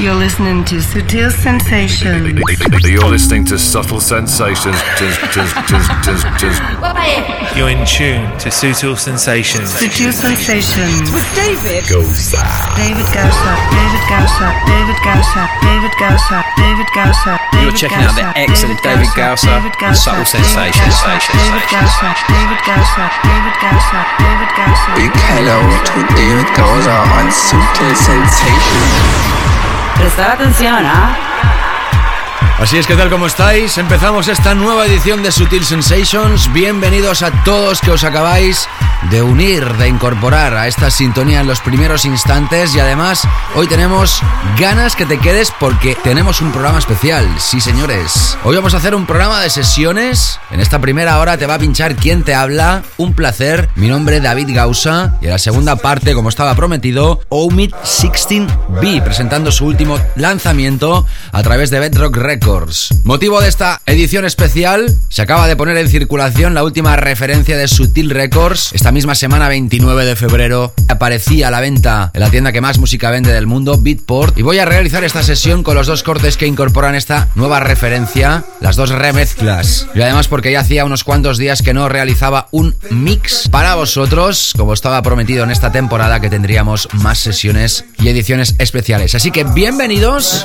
You're listening to Sutil Sensations. You're listening to Subtle Sensations. You're in tune to Sutil Sensations. Sutil Sensations. With David. Goza. David Gausa, David Gausa, David Gausa, David Gausa, David Gausa. You're checking out the excellent David Gausa and Subtle Sensations. David Gausa, David Gausa, David Gausa, David Gausa. Big hello to David Gausa on Sutil Sensations. Prestar atención, ¿ah? Así es que tal como estáis, empezamos esta nueva edición de Sutil Sensations. Bienvenidos a todos que os acabáis de unir, de incorporar a esta sintonía en los primeros instantes y además hoy tenemos ganas que te quedes porque tenemos un programa especial. Sí, señores. Hoy vamos a hacer un programa de sesiones. En esta primera hora te va a pinchar quién te habla. Un placer. Mi nombre es David Gausa y en la segunda parte, como estaba prometido, Omid 16B presentando su último lanzamiento a través de Bedrock Records. Motivo de esta edición especial, se acaba de poner en circulación la última referencia de Sutil Records. Esta misma semana, 29 de febrero, aparecía a la venta en la tienda que más música vende del mundo, Beatport. Y voy a realizar esta sesión con los dos cortes que incorporan esta nueva referencia, las dos remezclas. Y además porque ya hacía unos cuantos días que no realizaba un mix para vosotros, como estaba prometido en esta temporada que tendríamos más sesiones y ediciones especiales. Así que bienvenidos.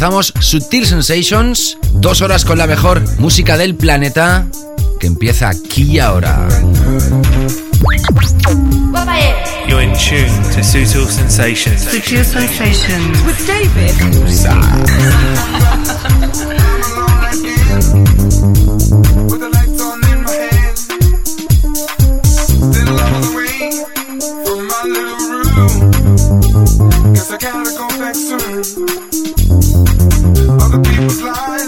Empezamos Sutil Sensations, dos horas con la mejor música del planeta, que empieza aquí y ahora. You're in tune to Sutil Sensations. Sutil Sensations. With David. With the lights on in my hand, still on the way from my little room. Guess I gotta go back soon. Other people's lives,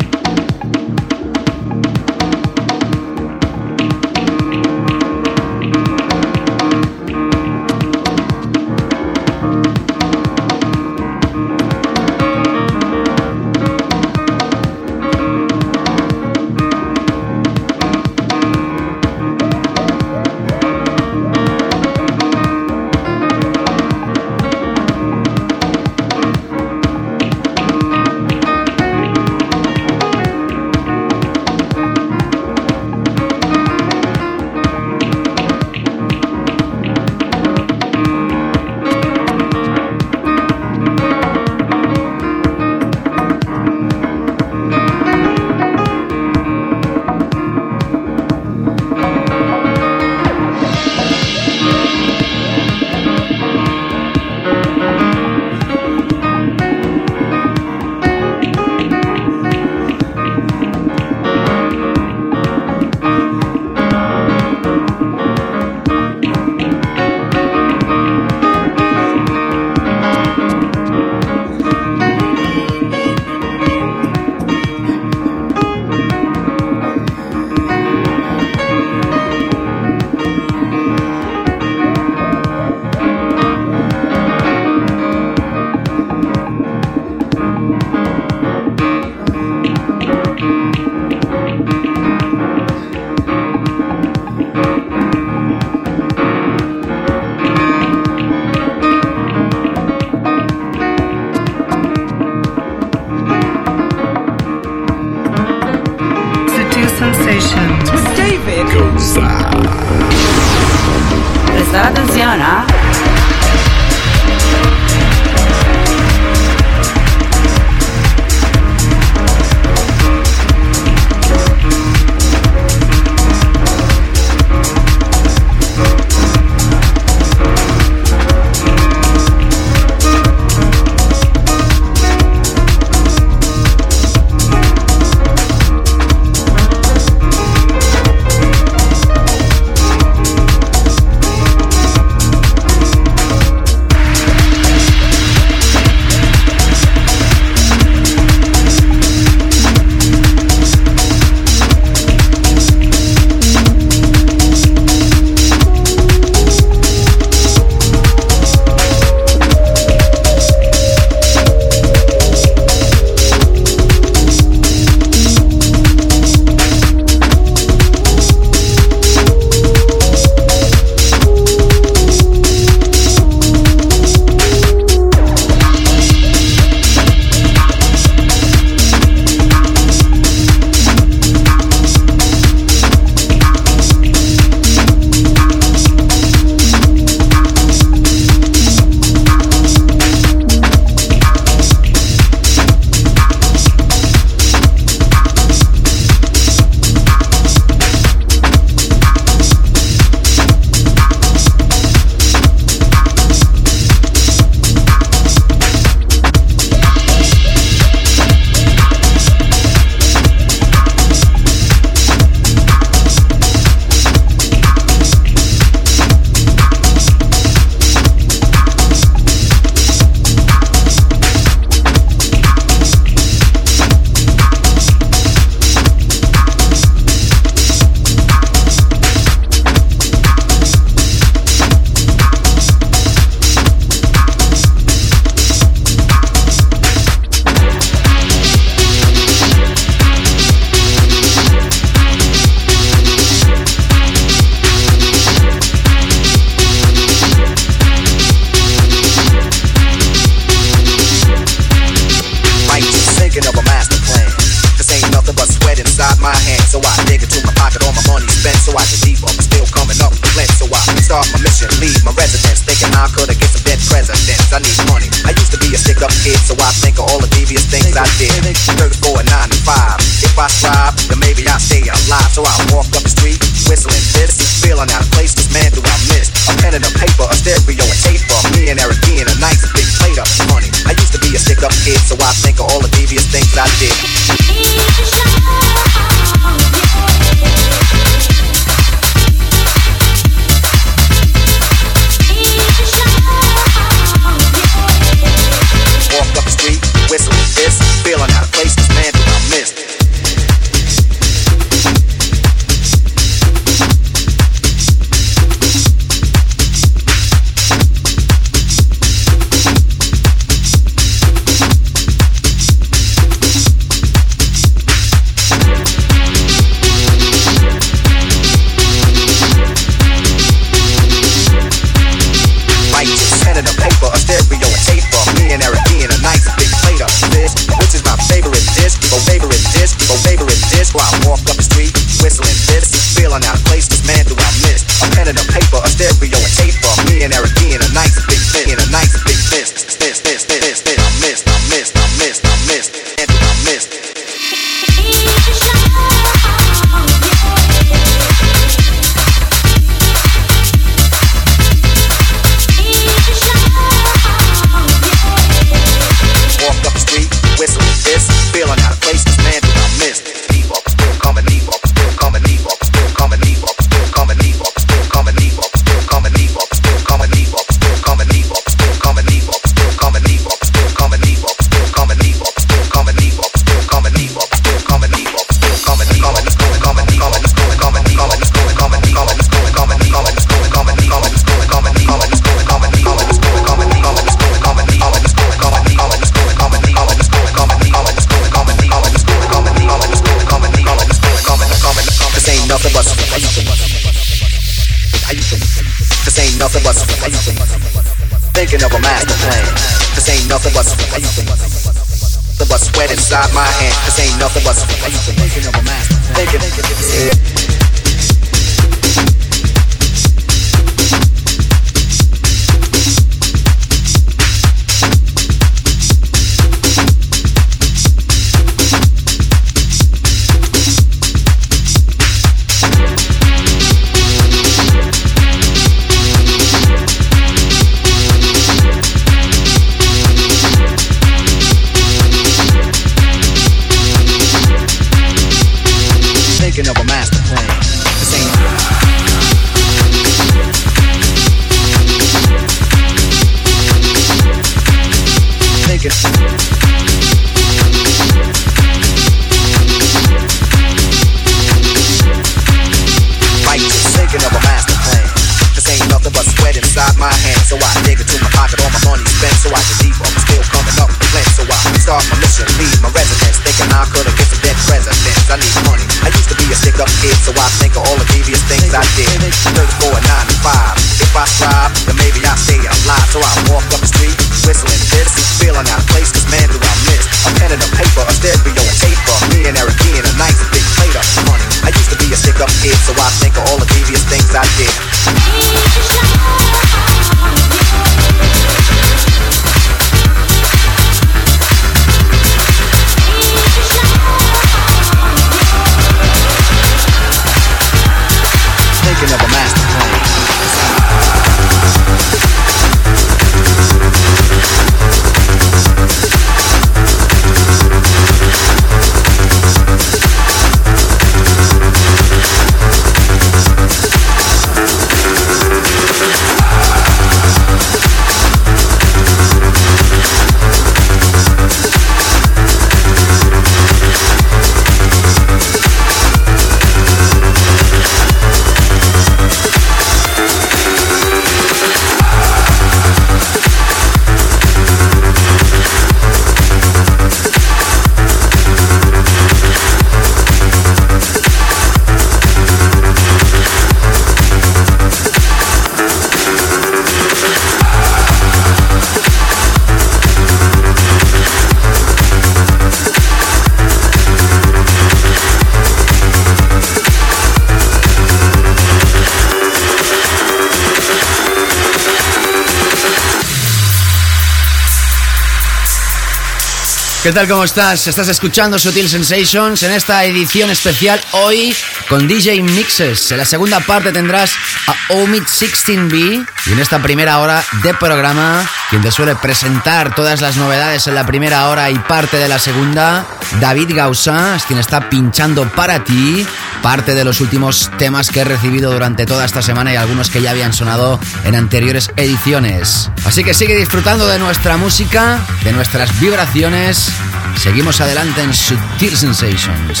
¿Qué tal? ¿Cómo estás? Estás escuchando Sutil Sensations en esta edición especial hoy con DJ Mixes. En la segunda parte tendrás a Omid 16B y en esta primera hora de programa, quien te suele presentar todas las novedades en la primera hora y parte de la segunda, David Gausa, es quien está pinchando para ti parte de los últimos temas que he recibido durante toda esta semana y algunos que ya habían sonado en anteriores ediciones. Así que sigue disfrutando de nuestra música, de nuestras vibraciones. Seguimos adelante en Sutil Sensations.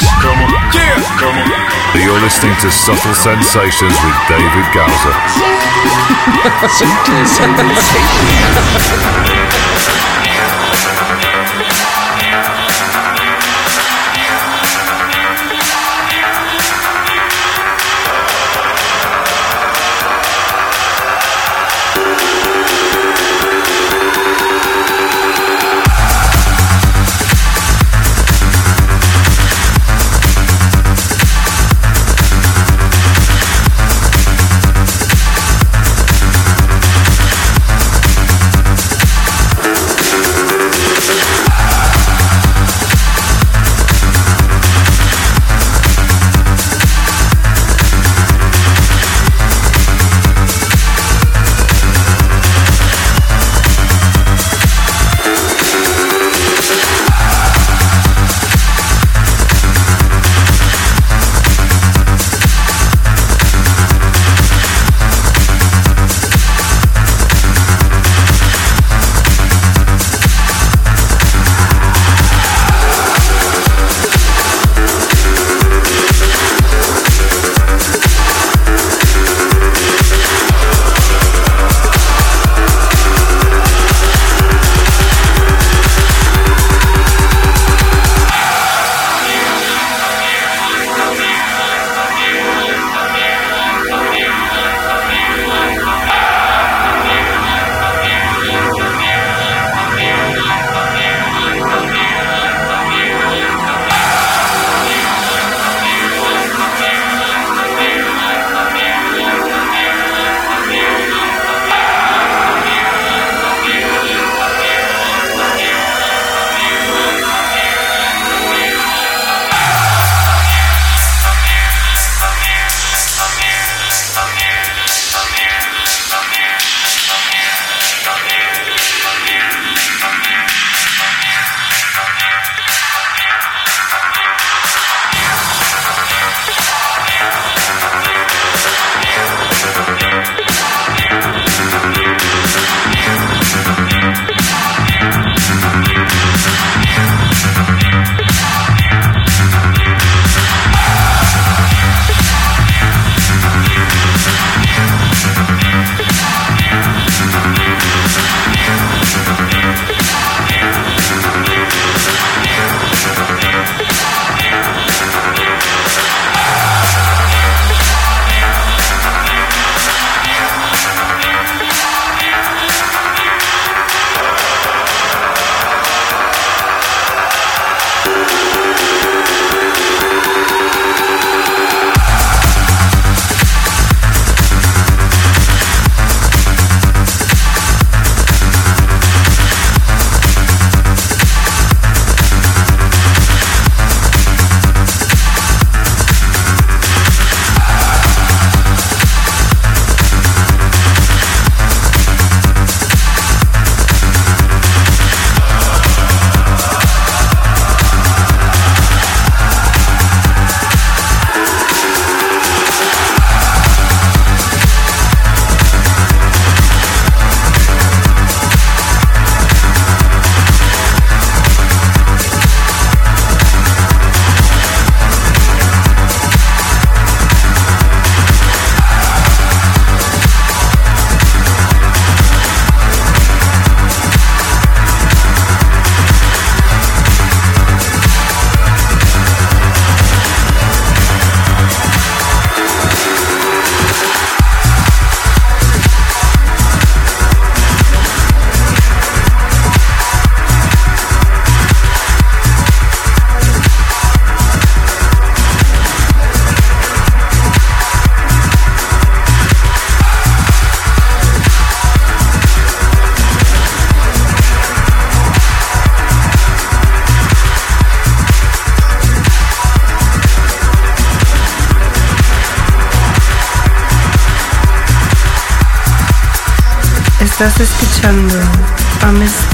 You're listening to Subtle Sensations with David Gowser. Sutil Sensation.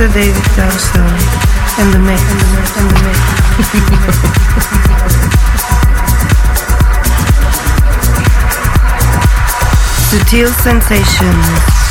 A Mr. David Gausa en the mix, in the mix, in the mix. Sutil sensations.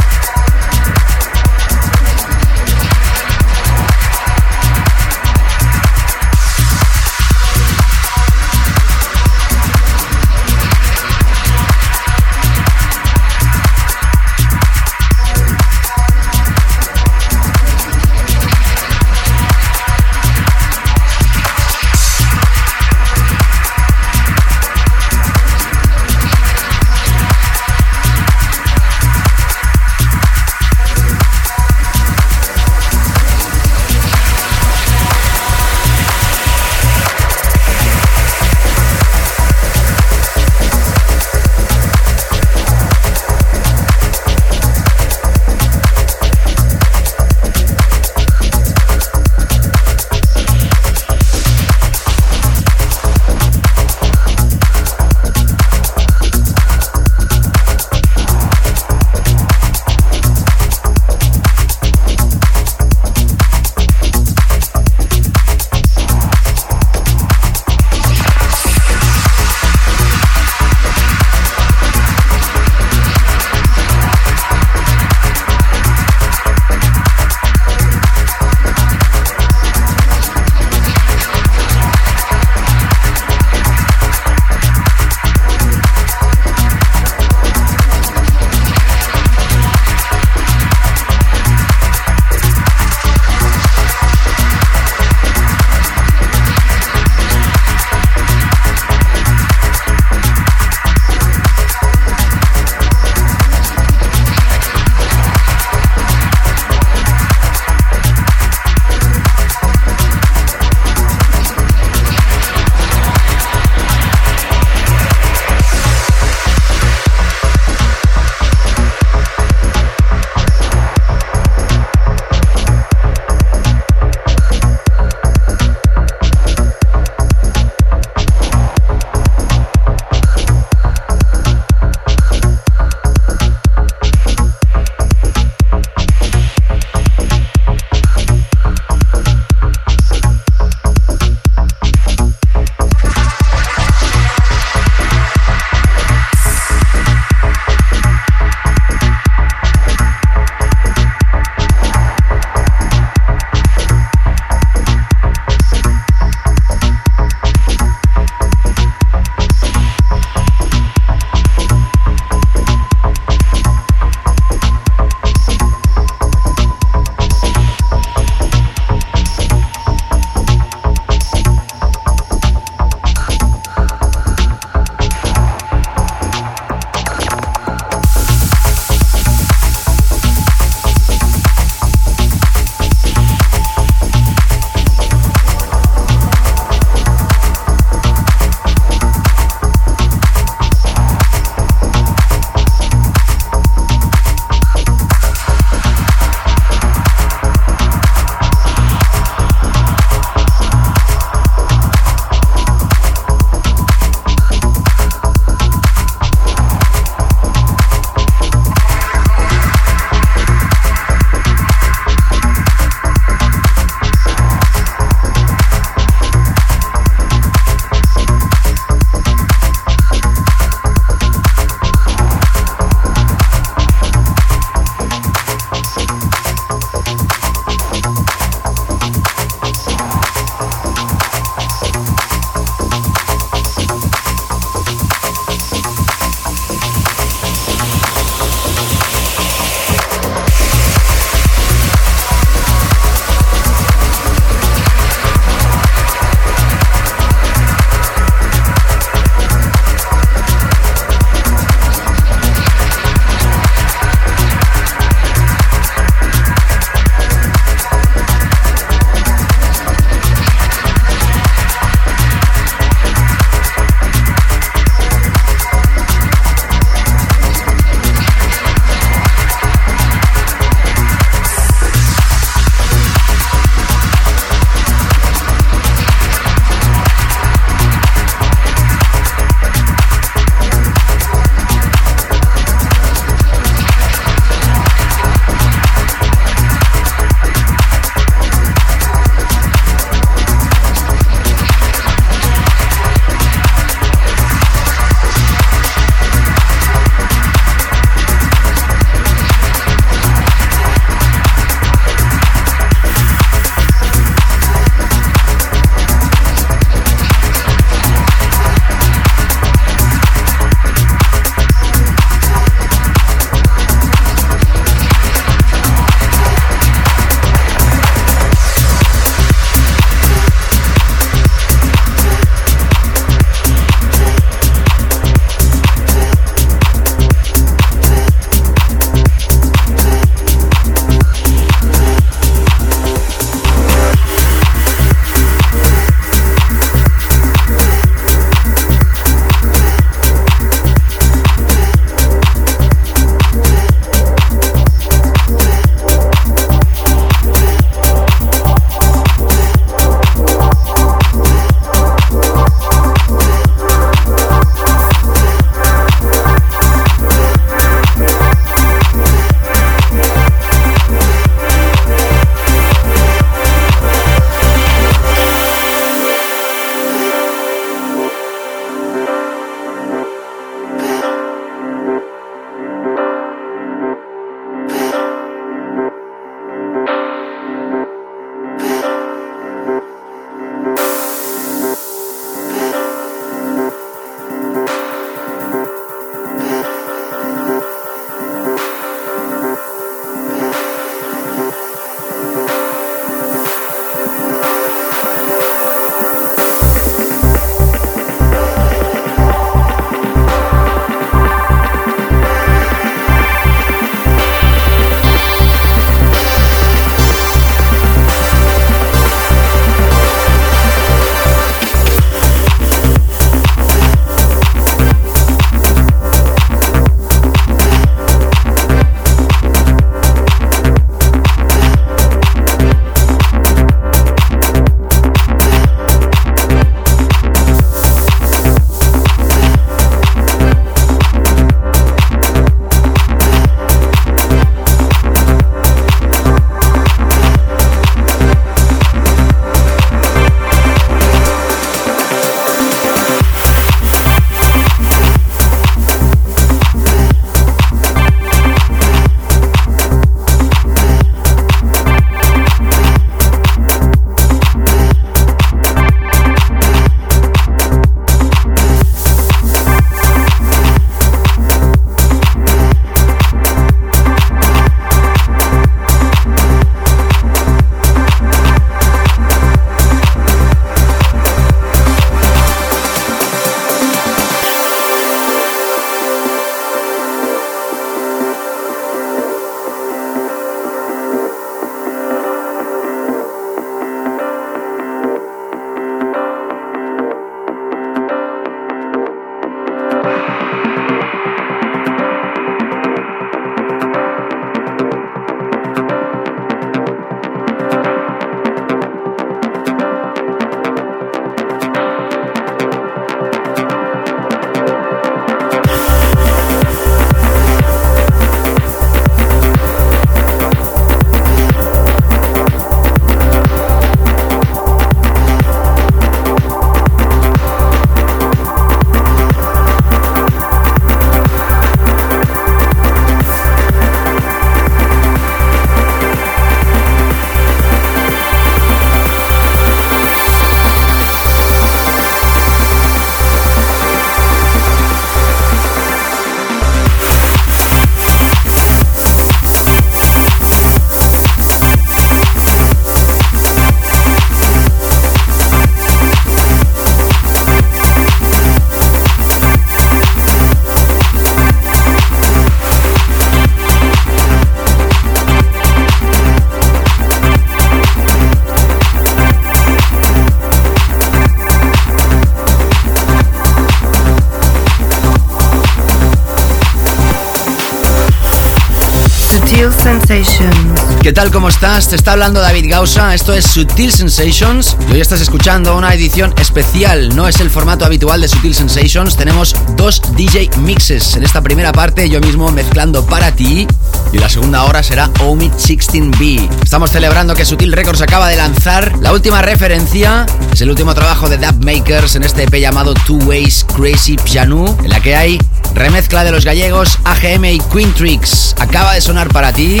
¿Cómo estás? Te está hablando David Gausa. Esto es Sutil Sensations. Y hoy estás escuchando una edición especial. No es el formato habitual de Sutil Sensations. Tenemos dos DJ mixes. En esta primera parte, yo mismo mezclando para ti. Y la segunda hora será Omid 16B. Estamos celebrando que Sutil Records acaba de lanzar la última referencia. Es el último trabajo de Dub Makers en este EP llamado Two Ways Crazy Piano, en la que hay remezcla de los gallegos AGM y Quintrix. Acaba de sonar para ti.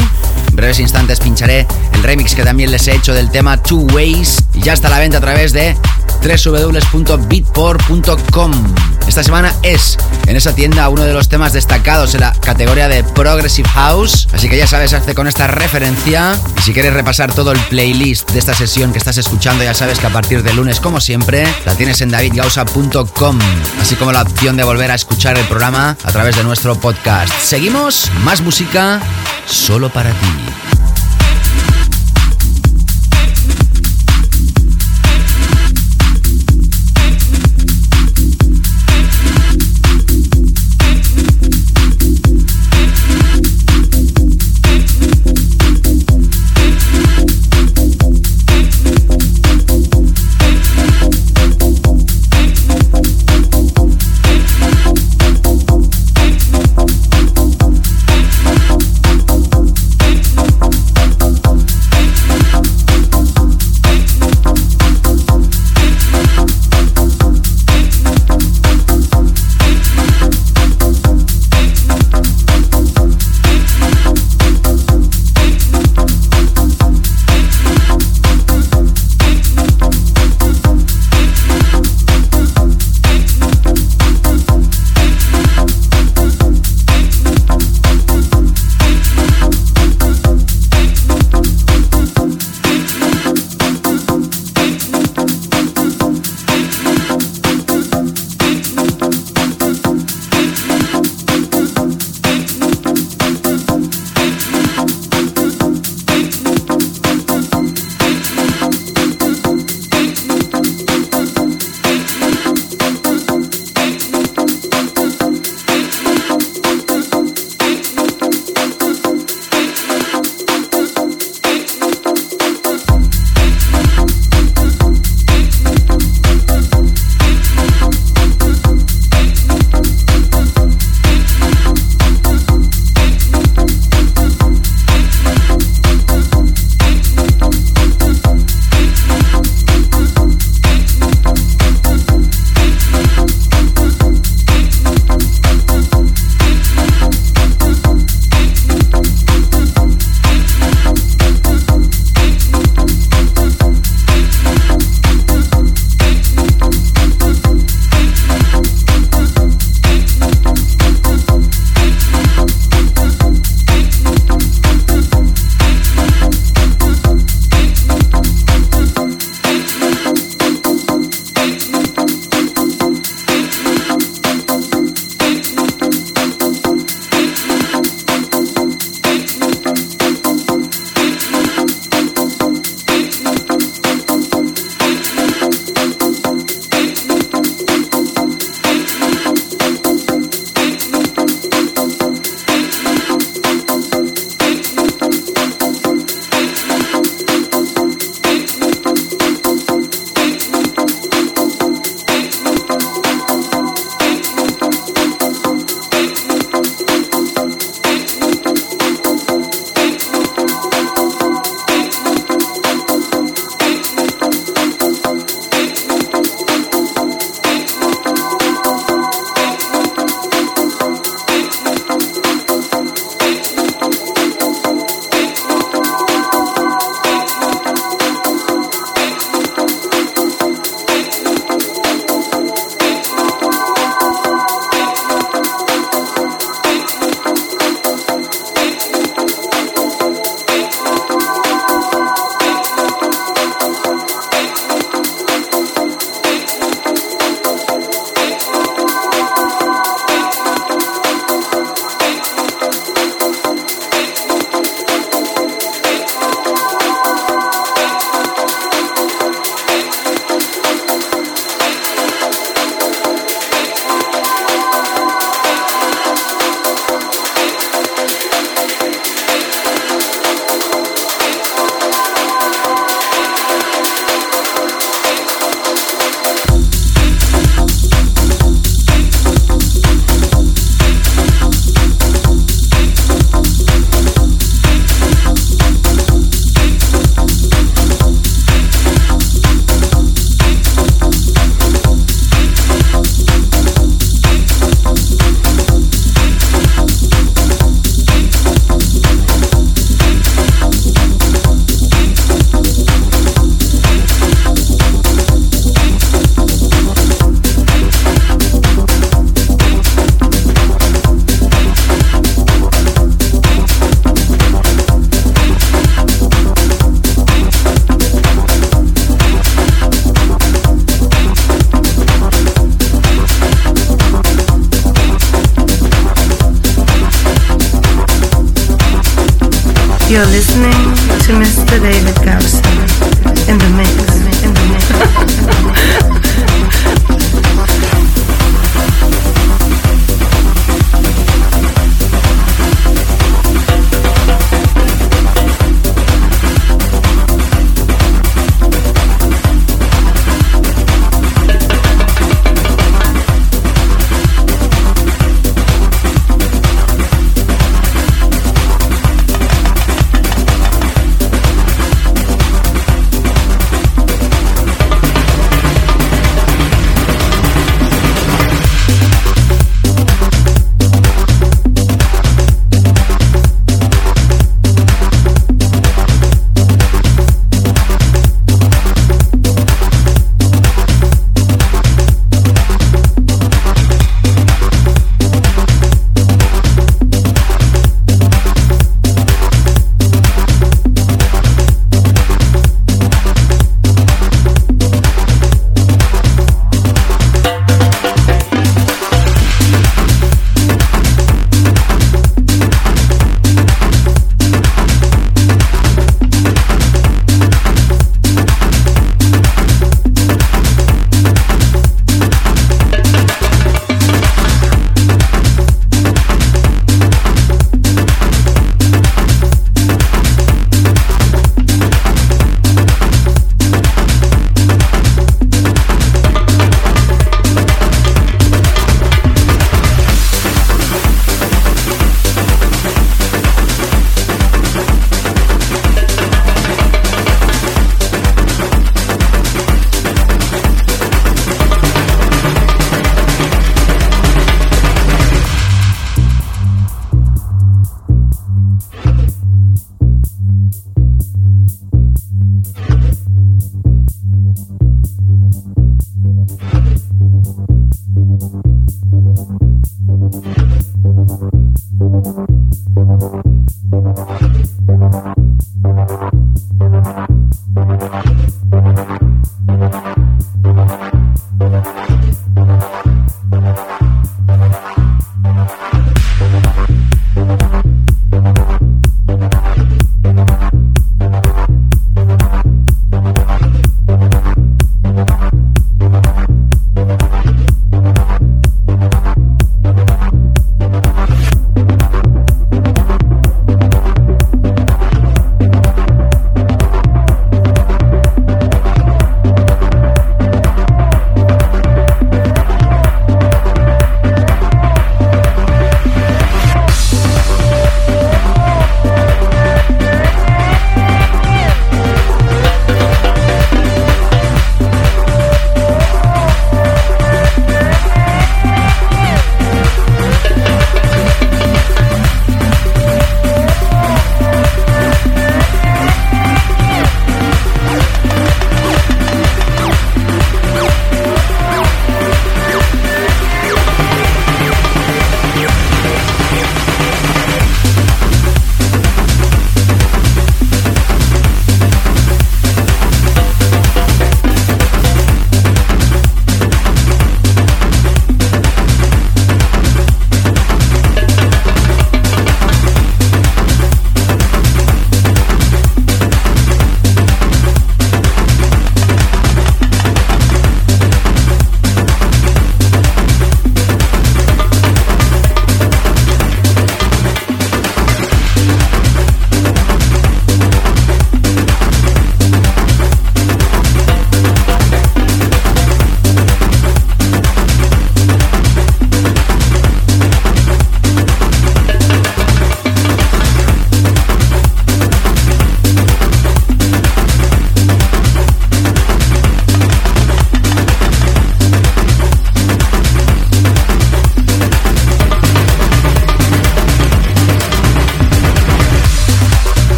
Breves instantes pincharé el remix que también les he hecho del tema Two Ways y ya está a la venta a través de www.beatport.com. Esta semana es en esa tienda uno de los temas destacados en la categoría de Progressive House, así que ya sabes, hace con esta referencia. Y si quieres repasar todo el playlist de esta sesión que estás escuchando, ya sabes que a partir de lunes, como siempre, la tienes en davidgausa.com, así como la opción de volver a escuchar el programa a través de nuestro podcast. Seguimos, más música solo para ti.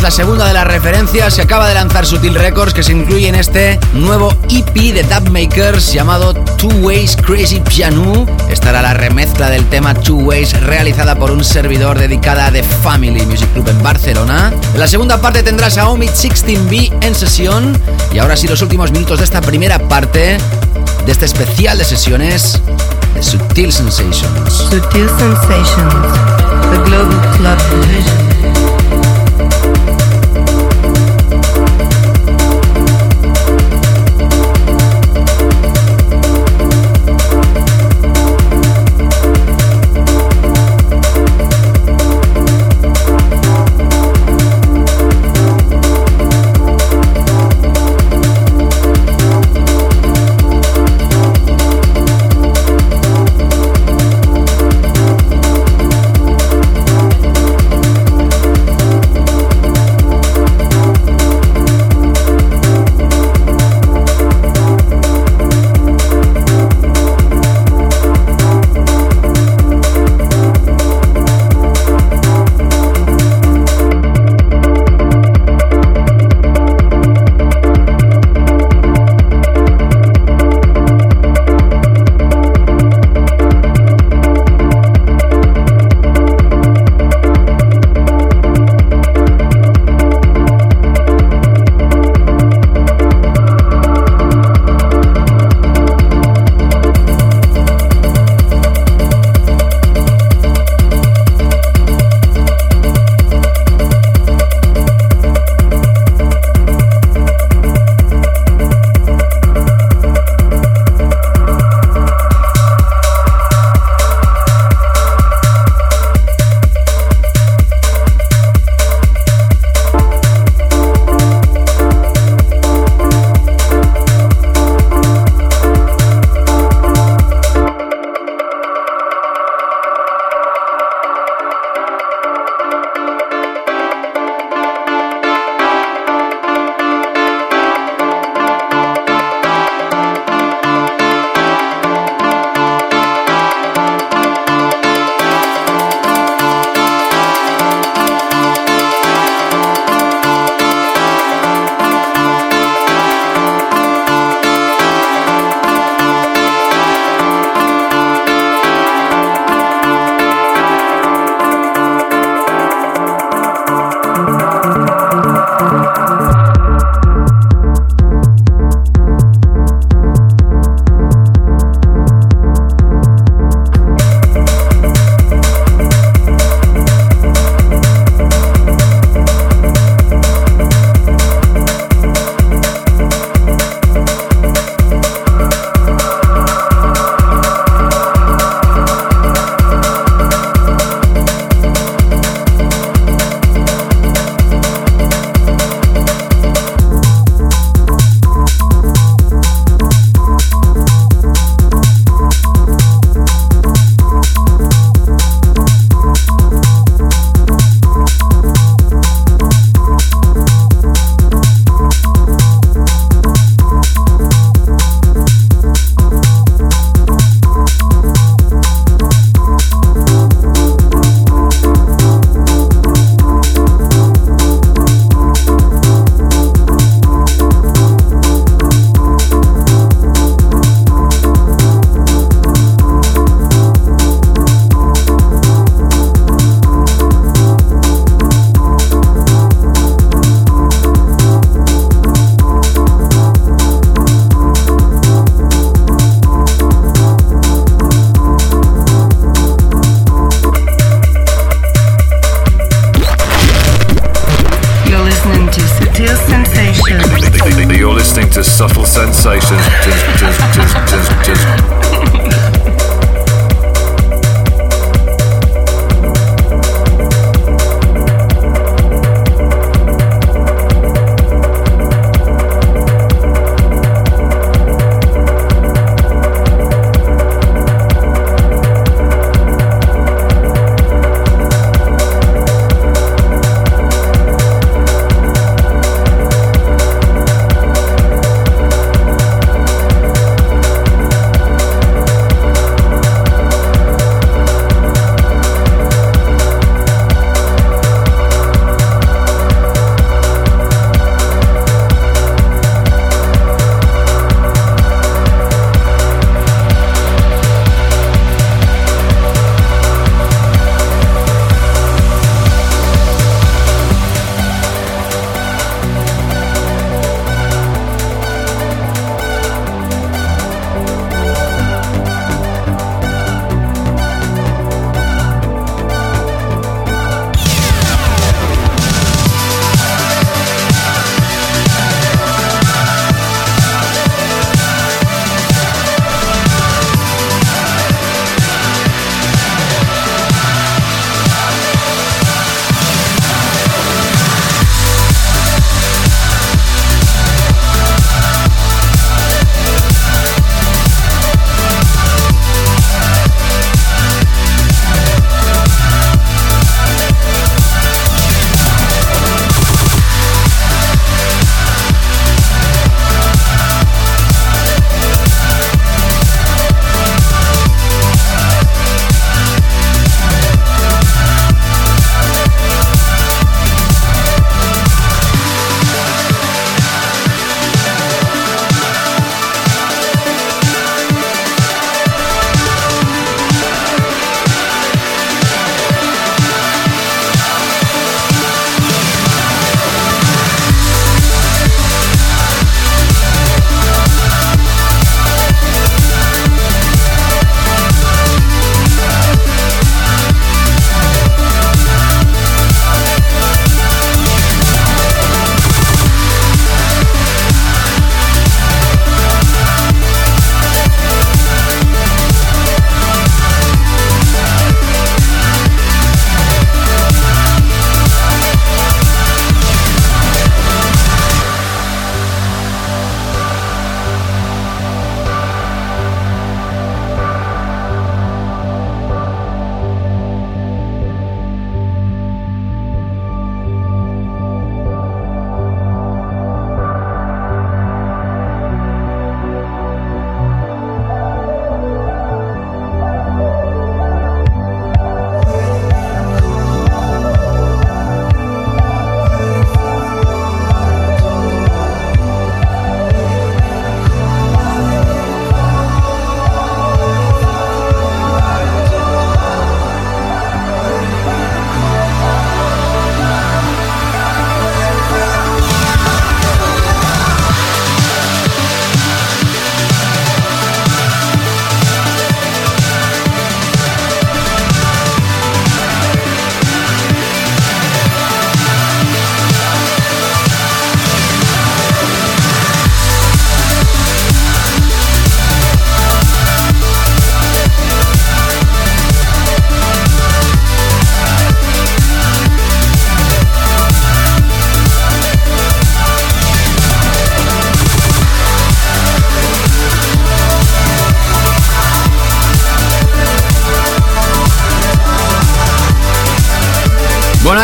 Tenías la segunda de las referencias. Se acaba de lanzar Sutil Records, que se incluye en este nuevo EP de Dub Makers llamado Two Ways Crazy Piano. Estará la remezcla del tema Two Ways realizada por un servidor dedicada a The Family Music Club en Barcelona. En la segunda parte tendrás a Omid 16B en sesión. Y ahora sí, los últimos minutos de esta primera parte de este especial de sesiones de Sutil Sensations. Sutil Sensations, the Global Club.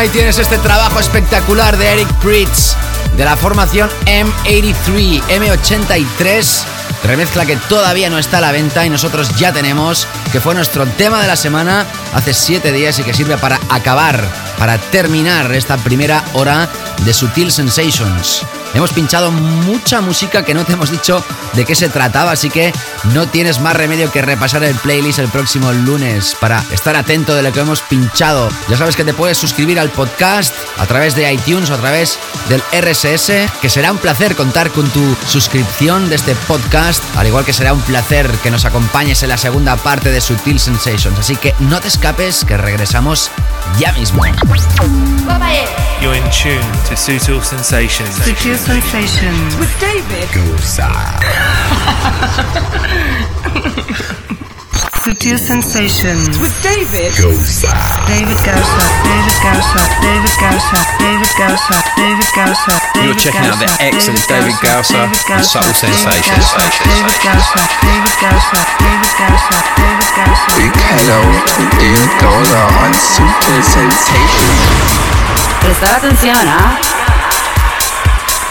Ahí tienes este trabajo espectacular de Eric Pritz de la formación M83, M83, remezcla que todavía no está a la venta y nosotros ya tenemos, que fue nuestro tema de la semana hace 7 días y que sirve para acabar, para terminar esta primera hora de Sutil Sensations. Hemos pinchado mucha música que no te hemos dicho de qué se trataba, así que no tienes más remedio que repasar el playlist el próximo lunes para estar atento de lo que hemos pinchado. Ya sabes que te puedes suscribir al podcast a través de iTunes o a través del RSS, que será un placer contar con tu suscripción de este podcast, al igual que será un placer que nos acompañes en la segunda parte de Sutil Sensations. Así que no te escapes, que regresamos ya mismo. You're in tune to Sutil Sensations. Sutil Sensations. With David. Sutil Sensations. With David. David Gausa. David Gausa. David Gausa. David Gausa. David Gausa. You're checking out the excellent David Gausser and Subtle Sensations. David Gausa. David Gausa. David Gausa. David Gausa. Big hello to David Goza on Sutil Sensations. Prestar atención, ¿ah?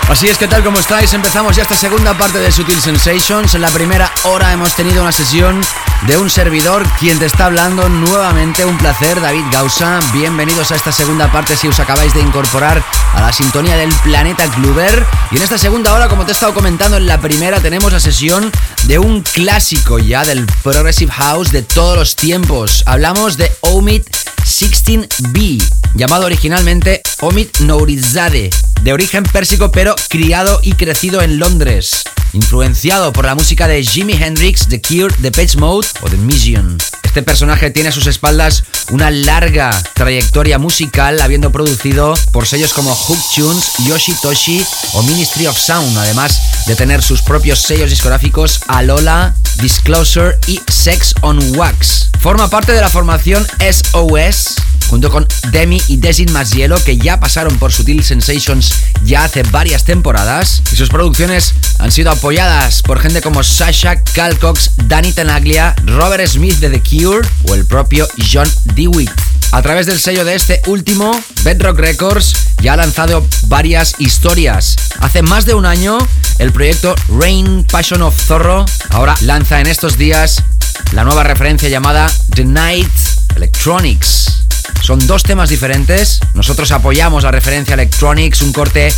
Así es que tal como estáis, empezamos ya esta segunda parte de Sutil Sensations. En la primera hora hemos tenido una sesión de un servidor, quien te está hablando nuevamente. Un placer, David Gausa. Bienvenidos a esta segunda parte si os acabáis de incorporar a la sintonía del planeta Kluber. Y en esta segunda hora, como te he estado comentando en la primera, tenemos la sesión de un clásico ya del Progressive House de todos los tiempos. Hablamos de Omid 16B, llamado originalmente Omid Nourizadeh, de origen pérsico pero criado y crecido en Londres, influenciado por la música de Jimi Hendrix, The Cure, The Page Mode o The Mission. Este personaje tiene a sus espaldas una larga trayectoria musical, habiendo producido por sellos como Hook Tunes, Yoshi Toshi o Ministry of Sound, además de tener sus propios sellos discográficos Alola, Disclosure y Sex on Wax. Forma parte de la formación SOS, junto con Demi y Desin Masielo, que ya pasaron por Sutil Sensations ya hace varias temporadas, y sus producciones han sido apoyadas por gente como Sasha, Cal Cox, Danny Tenaglia, Robert Smith de The Cure o el propio John Dewitt. A través del sello de este último, Bedrock Records ya ha lanzado varias historias. Hace más de un año, el proyecto Rain Passion of Zorro ahora lanza en estos días la nueva referencia llamada The Night Electronics. Son dos temas diferentes. Nosotros apoyamos la referencia Electronics, un corte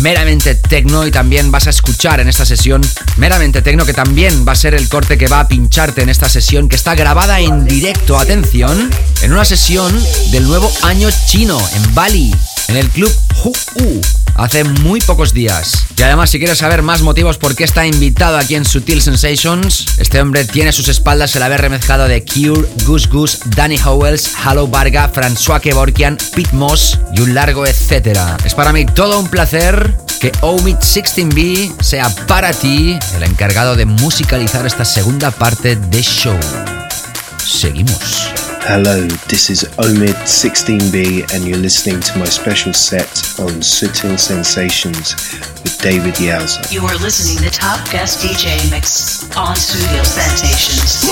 meramente tecno y también vas a escuchar en esta sesión meramente tecno que también va a ser el corte que va a pincharte en esta sesión que está grabada en directo, atención, en una sesión del nuevo año chino en Bali, en el club Hu hace muy pocos días. Y además, si quieres saber más motivos por qué está invitado aquí en Sutil Sensations, este hombre tiene a sus espaldas el haber remezclado de Cure, Goose Goose, Danny Howells, Halo Varga, François Kevorkian, Pete Moss y un largo etcétera. Es para mí todo un placer que Omid 16B sea para ti el encargado de musicalizar esta segunda parte de show. Seguimos. Hello, this is Omid 16B, and you're listening to my special set on Sutil Sensations with David Yowza. You are listening to Top Guest DJ Mix on Studio Sensations.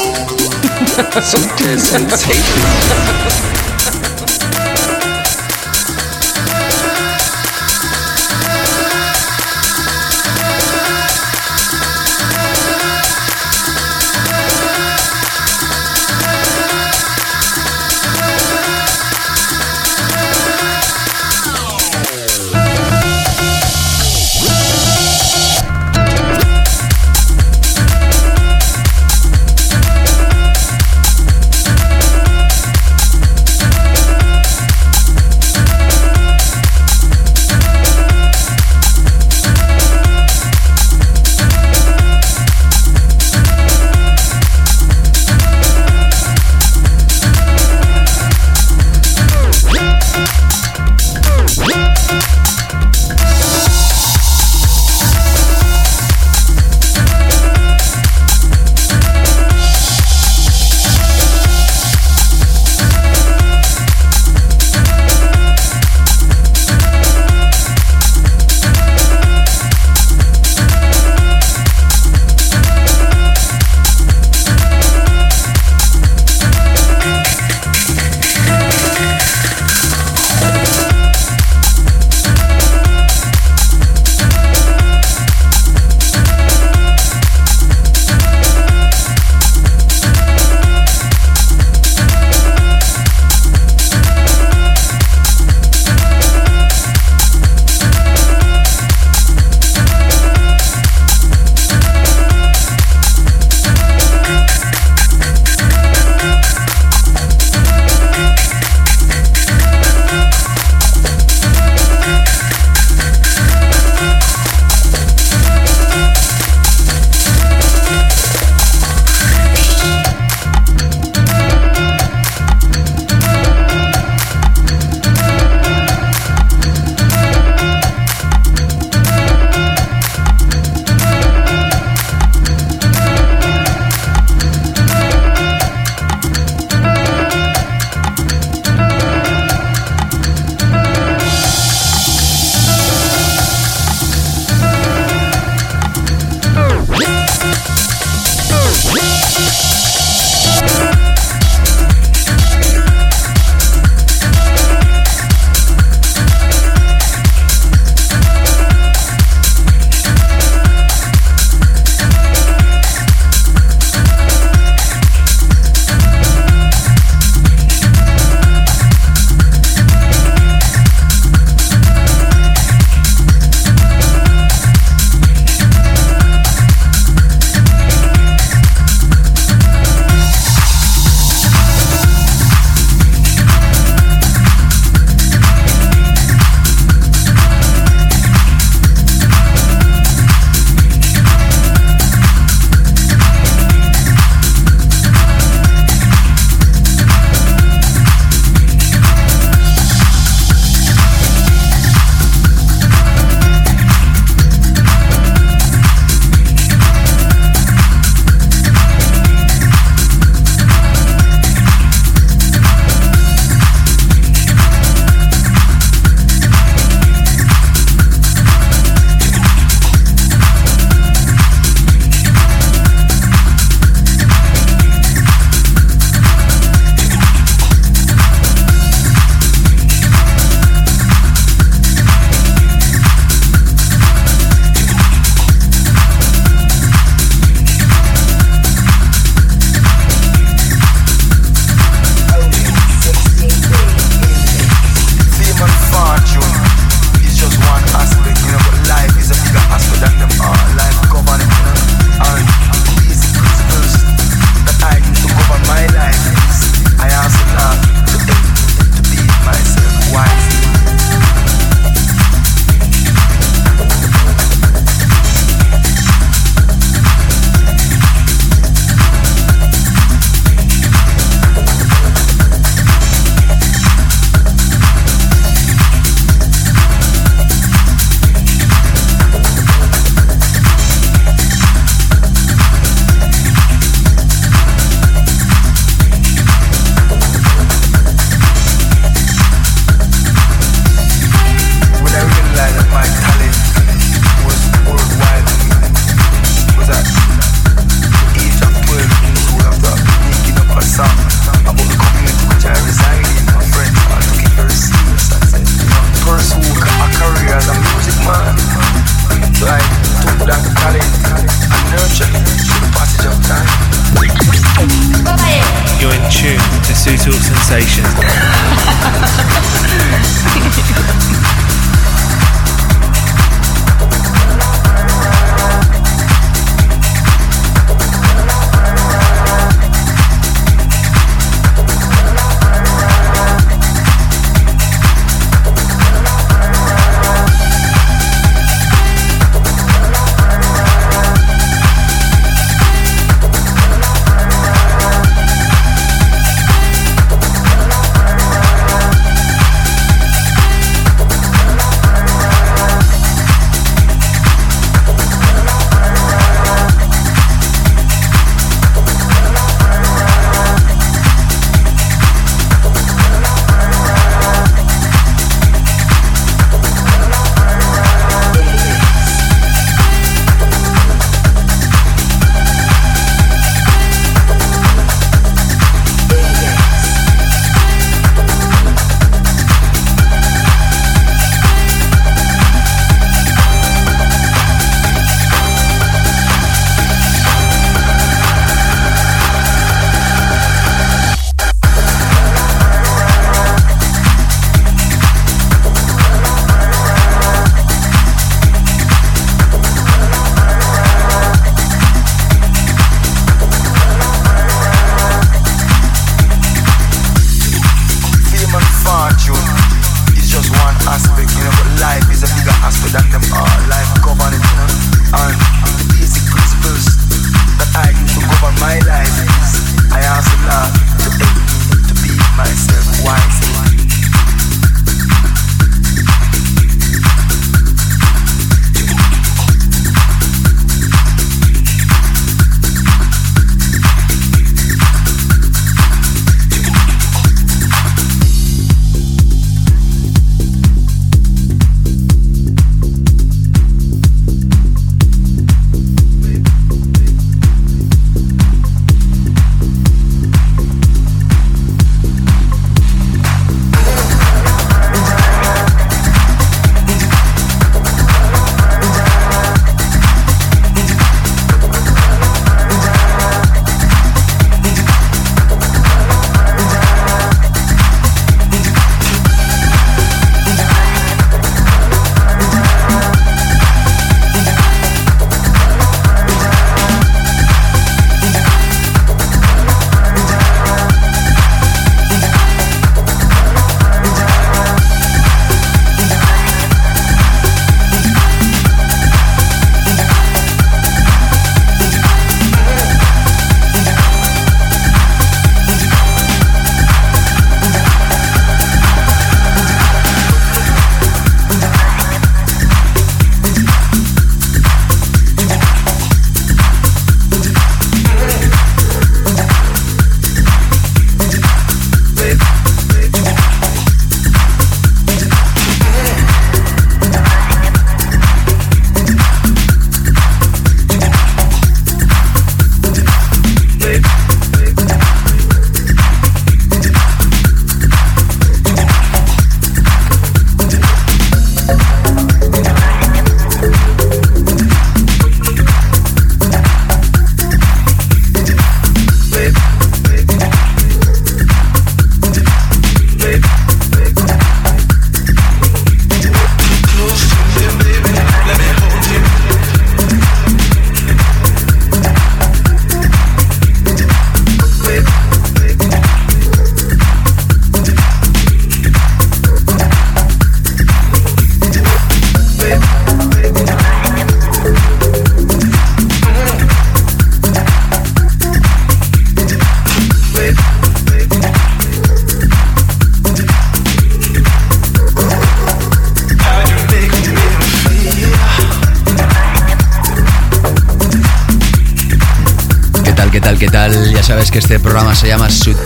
Sutil Sensations. Sensations.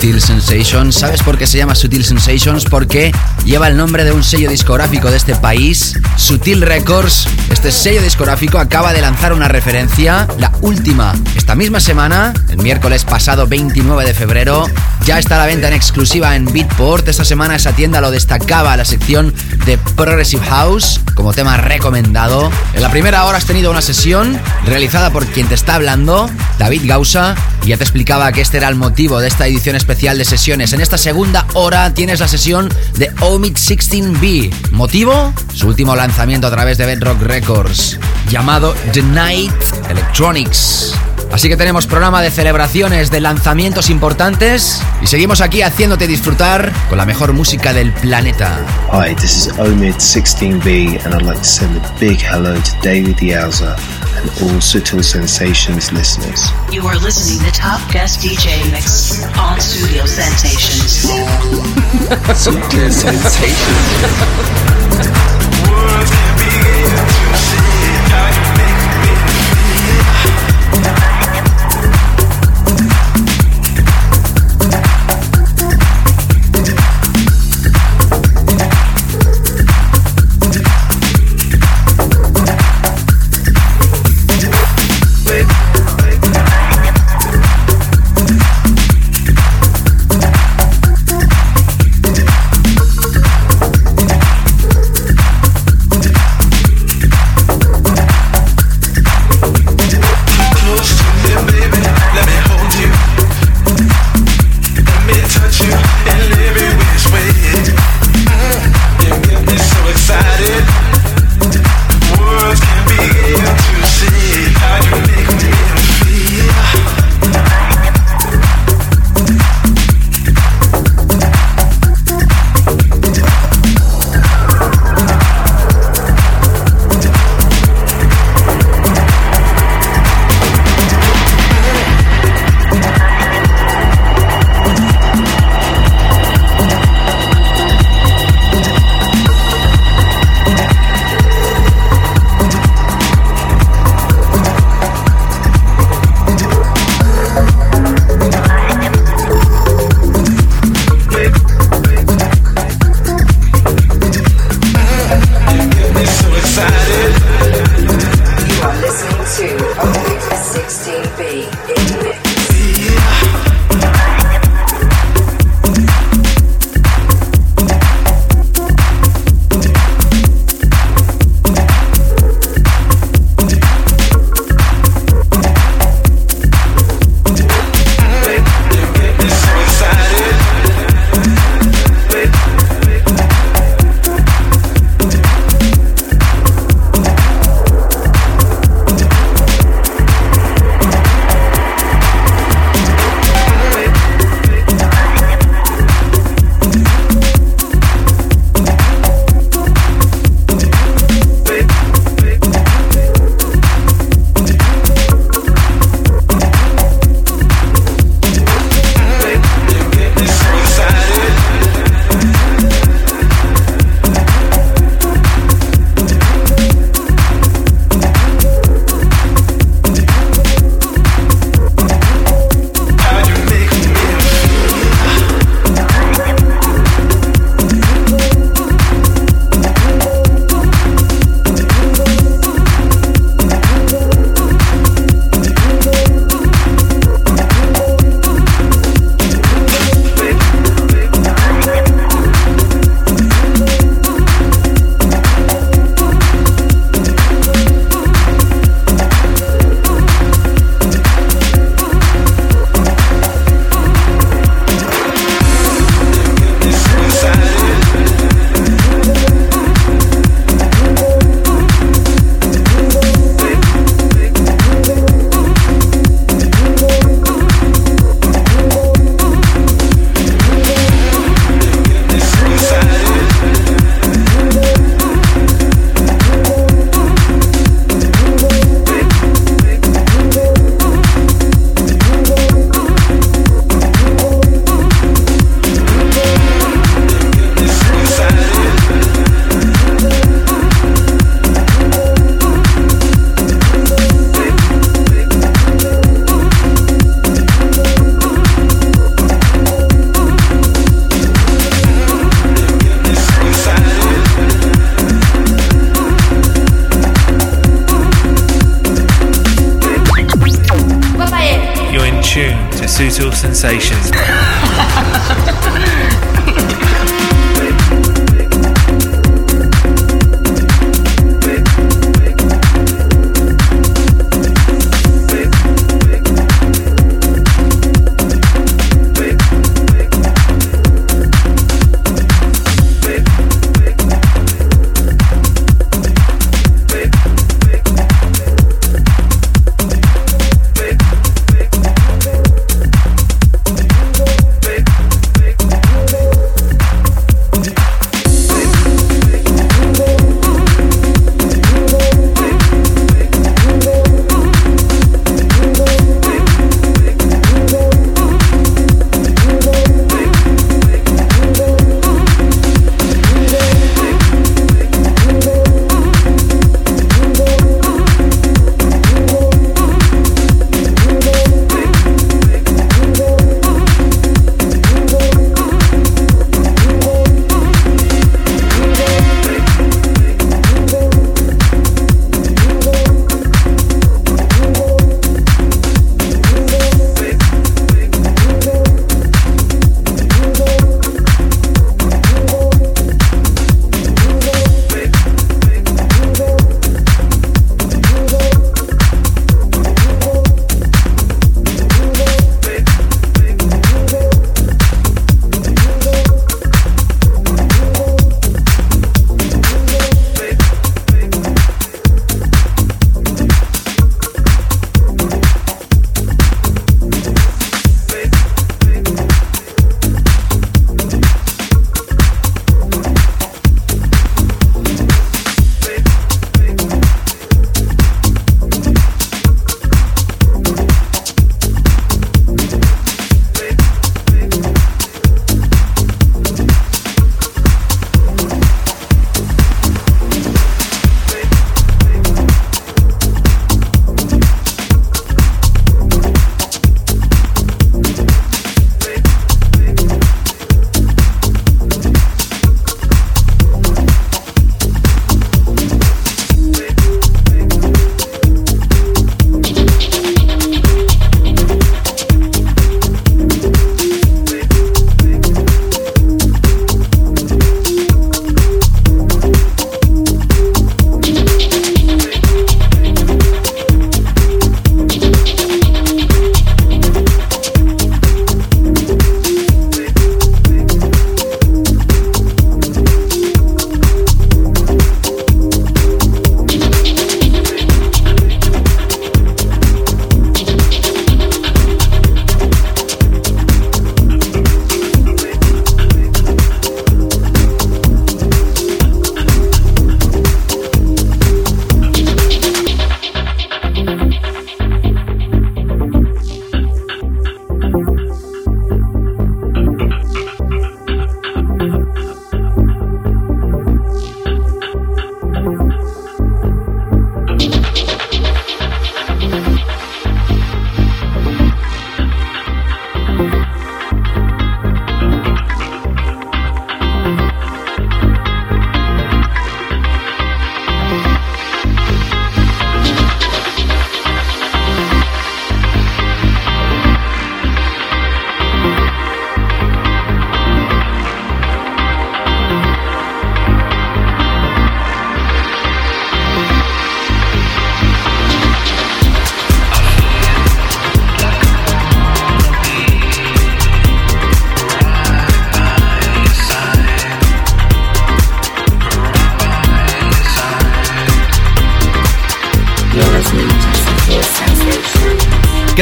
Sutil Sensations. ¿Sabes por qué se llama Sutil Sensations? Porque lleva el nombre de un sello discográfico de este país, Sutil Records. Este sello discográfico acaba de lanzar una referencia, la última, esta misma semana, el miércoles pasado 29 de febrero. Ya está a la venta en exclusiva en Beatport. Esta semana esa tienda lo destacaba la sección de Progressive House como tema recomendado. En la primera hora has tenido una sesión realizada por quien te está hablando, David Gausa, ya te explicaba que este era el motivo de esta edición especial de sesiones. En esta segunda hora tienes la sesión de Omid 16B. ¿Motivo? Su último lanzamiento a través de Bedrock Records, llamado The Night Electronics. Así que tenemos programa de celebraciones de lanzamientos importantes y seguimos aquí haciéndote disfrutar con la mejor música del planeta. Hi, this is Omid 16B, and I'd like to send a big hello to David Yauza and all Sutil Sensations listeners. You are listening to Top Guest DJ Mix on Studio Sensations. Sutil Sensations.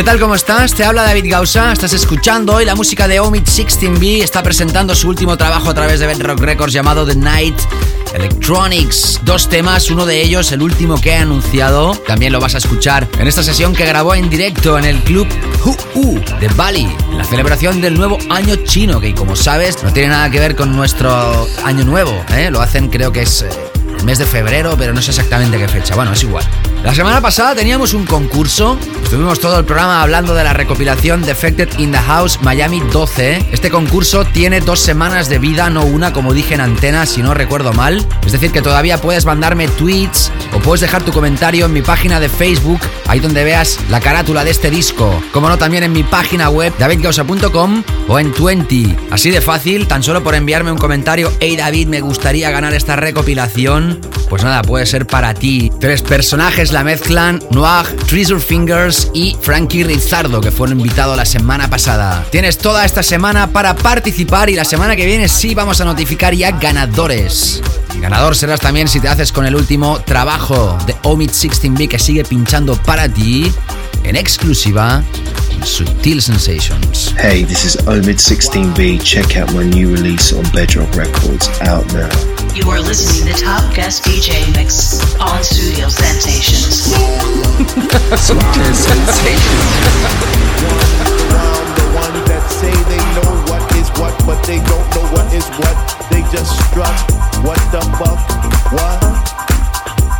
Tal? ¿Cómo estás? Te habla David Gausa. Estás escuchando hoy la música de Omid 16B. Está presentando su último trabajo a través de Bedrock Records llamado The Night Electronics. Dos temas, uno de ellos, el último que he anunciado. También lo vas a escuchar en esta sesión que grabó en directo en el club Hu de Bali. La celebración del nuevo año chino, que como sabes, no tiene nada que ver con nuestro año nuevo. ¿eh? Lo hacen, creo que es. Eh, el mes de febrero, pero no sé exactamente qué fecha. Bueno, es igual. La semana pasada teníamos un concurso. Estuvimos todo el programa hablando de la recopilación Defected in the House Miami 12. Este concurso tiene dos semanas de vida, no una, como dije en antena, si no recuerdo mal. Es decir, que todavía puedes mandarme tweets o puedes dejar tu comentario en mi página de Facebook, ahí donde veas la carátula de este disco. Como no, también en mi página web, davidgausa.com o en 20. Así de fácil, tan solo por enviarme un comentario, hey David, me gustaría ganar esta recopilación. Pues nada, puede ser para ti. Tres personajes la mezclan Noir, Treasure Fingers y Frankie Rizzardo, que fueron invitados la semana pasada. Tienes toda esta semana para participar y la semana que viene sí vamos a notificar ya ganadores. Ganador serás también si te haces con el último trabajo de Omid 16B que sigue pinchando para ti en exclusiva en Sutil Sensations. Hey, this is Omid 16B. Check out my new release on Bedrock Records out now. You are listening to Top Guest DJ Mix on Studio Sensations. Sutil Sensations. the ones that say they know what is what, but they don't know what is what. They just strut. What the fuck? What?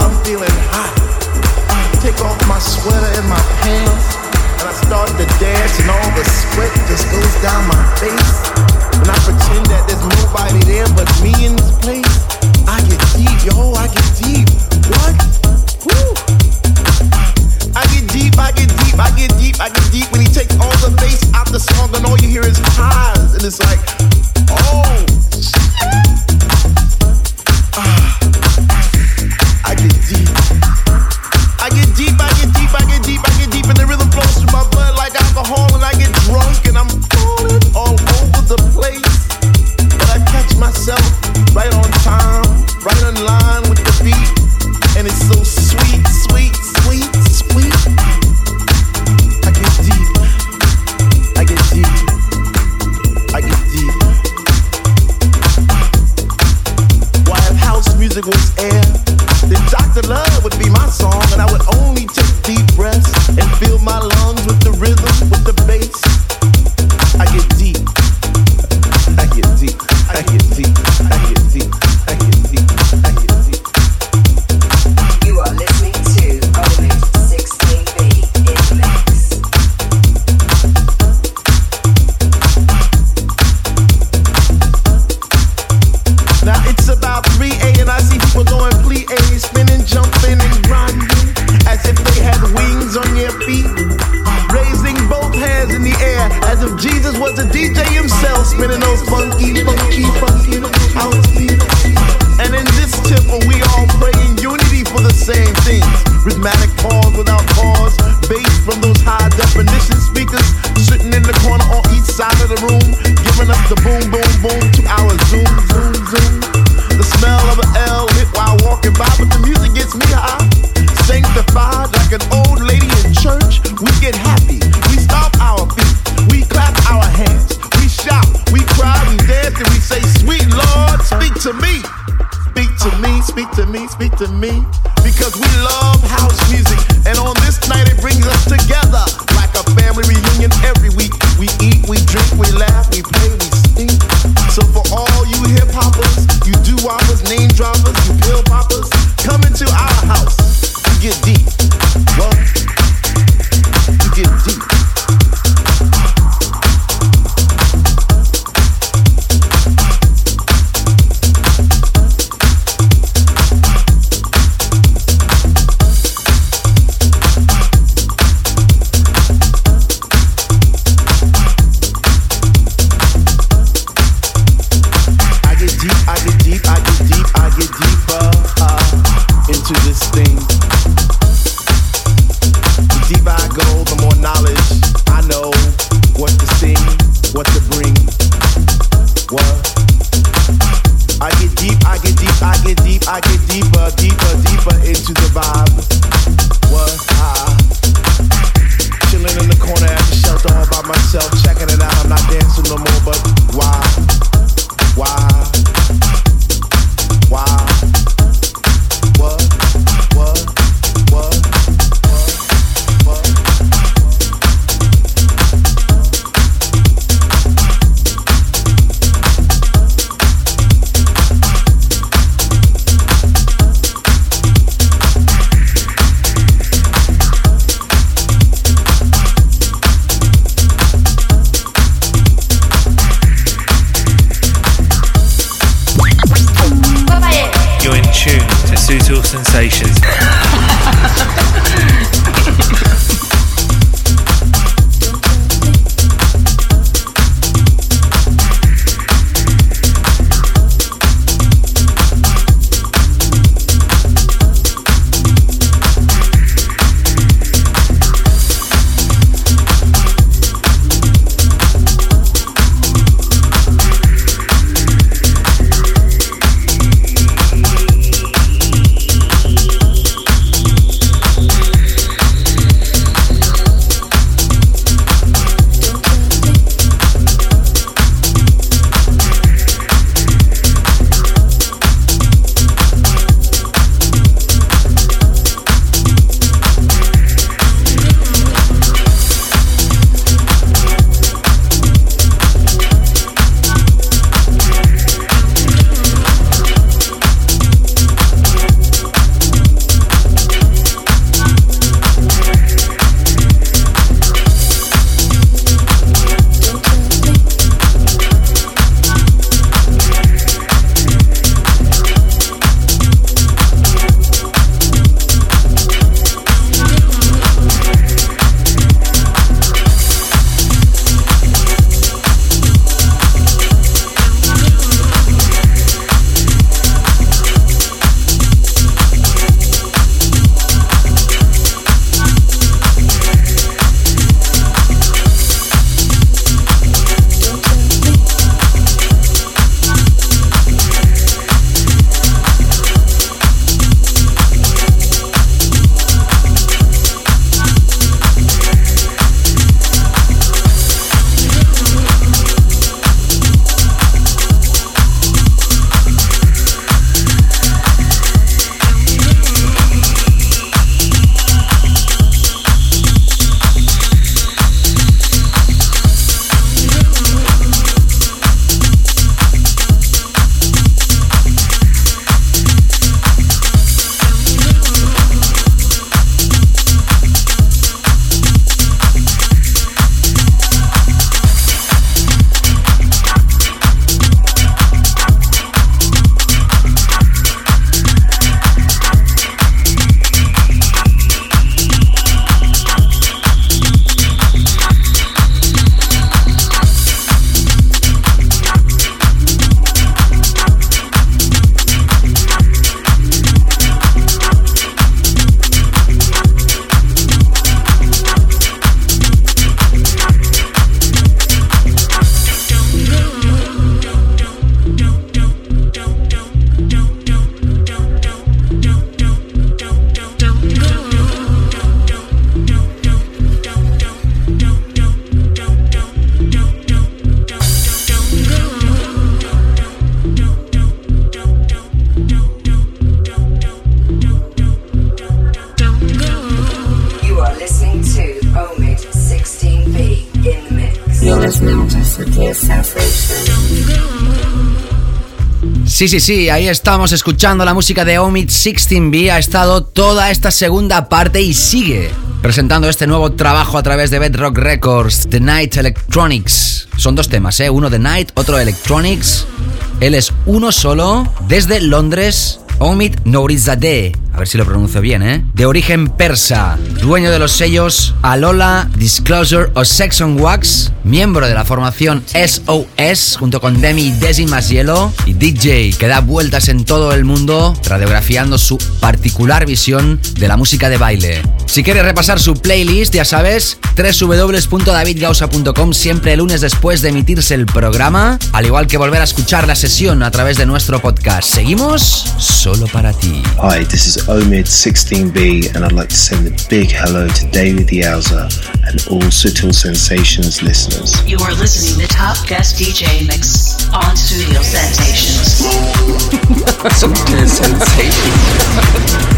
I'm feeling hot. I Take off my sweater and my pants, and I start to dance, and all the sweat just goes down my face. And I pretend that there's nobody there but me in this place. I get deep, yo, I get deep. What? Woo! I get deep, I get deep, I get deep, I get deep when he takes all the bass out the song and all you hear is highs, and it's like, oh. Ah. Because we love house music, and on this night it brings us together like a family reunion every week. We eat, we drink, we laugh, we play, we sing. So for all you hip hoppers, you do whoppers, name droppers, you pill poppers, come into our house. You get deep. Sí, sí, sí, ahí estamos escuchando la música de Omid 16B. Ha estado toda esta segunda parte y sigue presentando este nuevo trabajo a través de Bedrock Records, The Night Electronics. Son dos temas, ¿eh? Uno The Night, otro Electronics. Él es uno solo desde Londres. Omid Nourizadeh. Ver si lo pronuncio bien, ¿eh? De origen persa, dueño de los sellos Alola, Disclosure o Sex on Wax, miembro de la formación SOS junto con Demi Decimas Hielo y DJ que da vueltas en todo el mundo radiografiando su particular visión de la música de baile. Si quieres repasar su playlist, ya sabes, www.davidgausa.com siempre el lunes después de emitirse el programa, al igual que volver a escuchar la sesión a través de nuestro podcast. Seguimos solo para ti. Hi, this is Omid16B, and I'd like to send a big hello to David Yauza and all Sutil Sensations listeners. You are listening to Top Guest DJ Mix on Studio Sensations. Sutil Sensations.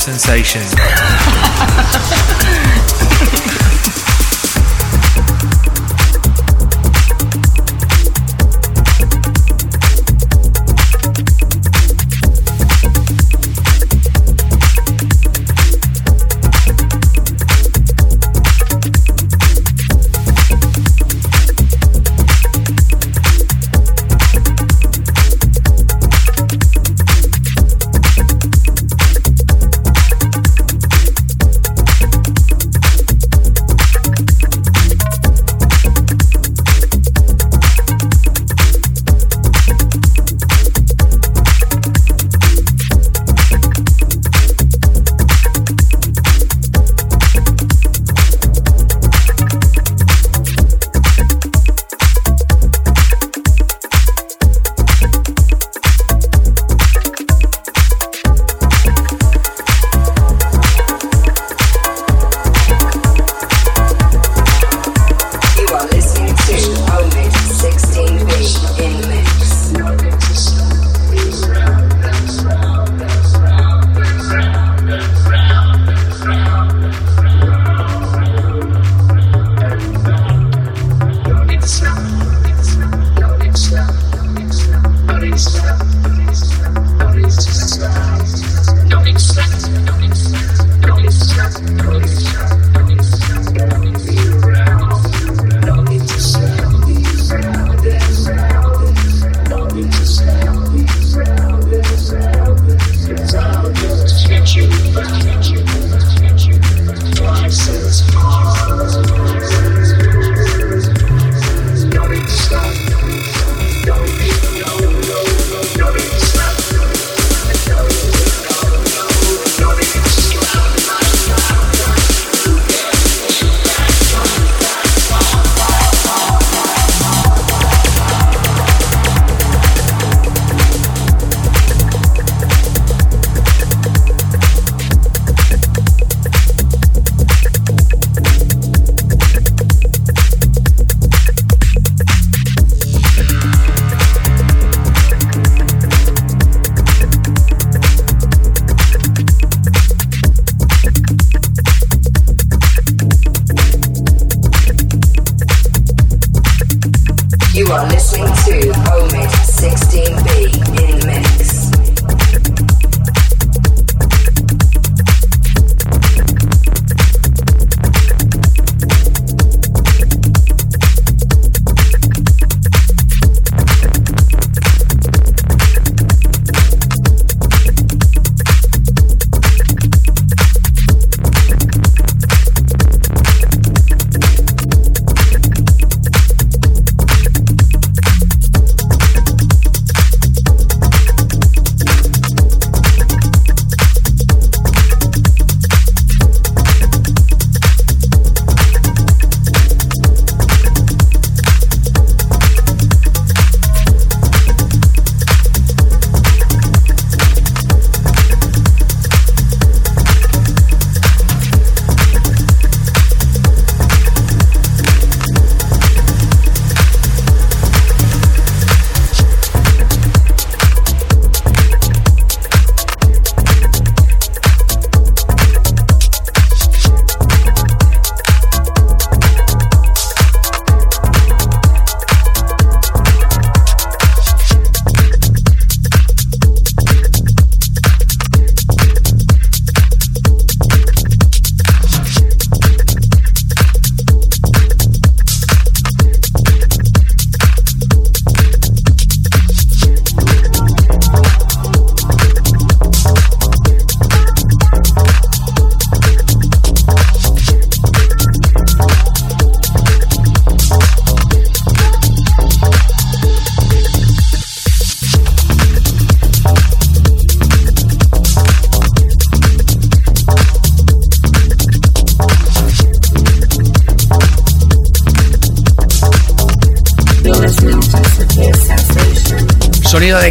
Sensations.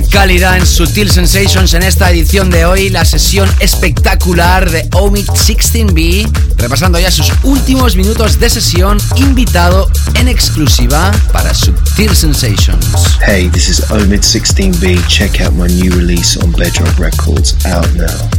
Calidad en Sutil Sensations en esta edición de hoy, la sesión espectacular de Omid 16B, repasando ya sus últimos minutos de sesión, invitado en exclusiva para Sutil Sensations. Hey, this is Omid 16B. Check out my new release on Bedrock Records out now.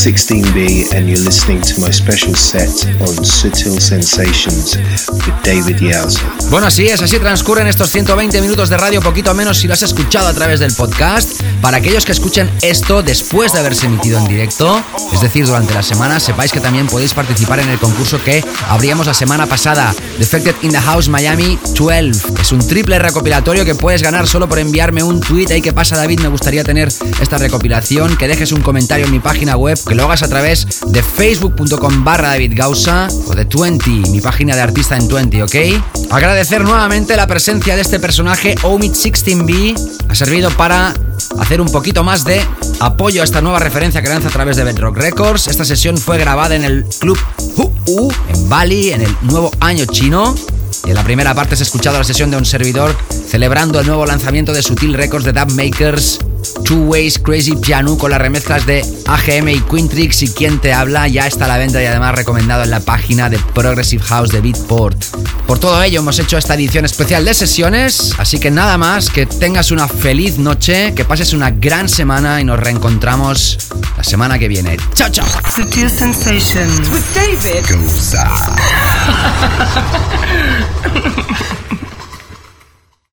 Omid16B, and special set on Sutil Sensations with David. Bueno, así es, así transcurren estos 120 minutos de radio, poquito menos si lo has escuchado a través del podcast. Para aquellos que escuchen esto después de haberse emitido en directo, es decir, durante la semana, sepáis que también podéis participar en el concurso que abríamos la semana pasada, Defected in the House Miami 12. Es un triple recopilatorio que puedes ganar solo por enviarme un tweet. Ahí que pasa, David, me gustaría tener esta recopilación, que dejes un comentario en mi página web, que lo hagas a través de facebook.com barra David Gausa o de 20, mi página de artista en 20, ¿ok? Agradecer nuevamente la presencia de este personaje, Omid16B. Ha servido para hacer un poquito más de apoyo a esta nueva referencia que lanza a través de Bedrock Records. Esta sesión fue grabada en el club HUU en Bali en el nuevo año chino. En la primera parte has escuchado la sesión de un servidor celebrando el nuevo lanzamiento de Sutil Records de Dub Makers, Two Ways Crazy Piano con las remezclas de AGM y Quintrix y quien te habla ya está a la venta y además recomendado en la página de Progressive House de Beatport. Por todo ello hemos hecho esta edición especial de sesiones, así que nada más, que tengas una feliz noche, que pases una gran semana y nos reencontramos la semana que viene. Chao, chao. Sensations with David.